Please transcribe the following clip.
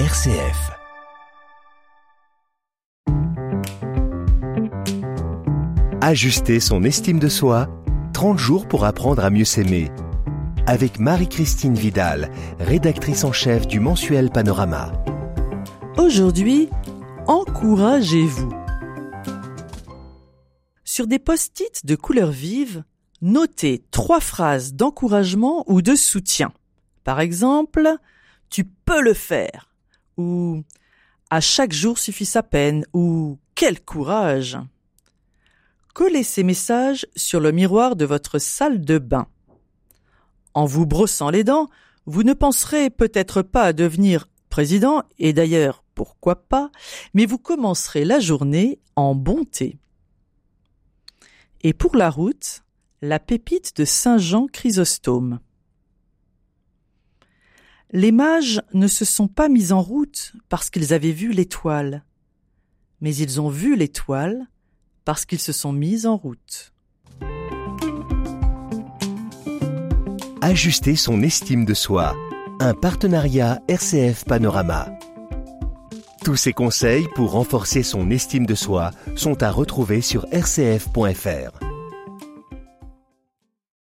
RCF. Ajuster son estime de soi, 30 jours pour apprendre à mieux s'aimer. Avec Marie-Christine Vidal, rédactrice en chef du mensuel Panorama. Aujourd'hui, encouragez-vous. Sur des post-it de couleur vive, notez trois phrases d'encouragement ou de soutien. Par exemple, tu peux le faire ou à chaque jour suffit sa peine ou quel courage. Collez ces messages sur le miroir de votre salle de bain. En vous brossant les dents, vous ne penserez peut-être pas à devenir président, et d'ailleurs, pourquoi pas, mais vous commencerez la journée en bonté. Et pour la route, la pépite de Saint Jean Chrysostome. Les mages ne se sont pas mis en route parce qu'ils avaient vu l'étoile, mais ils ont vu l'étoile parce qu'ils se sont mis en route. Ajuster son estime de soi. Un partenariat RCF Panorama. Tous ces conseils pour renforcer son estime de soi sont à retrouver sur rcf.fr.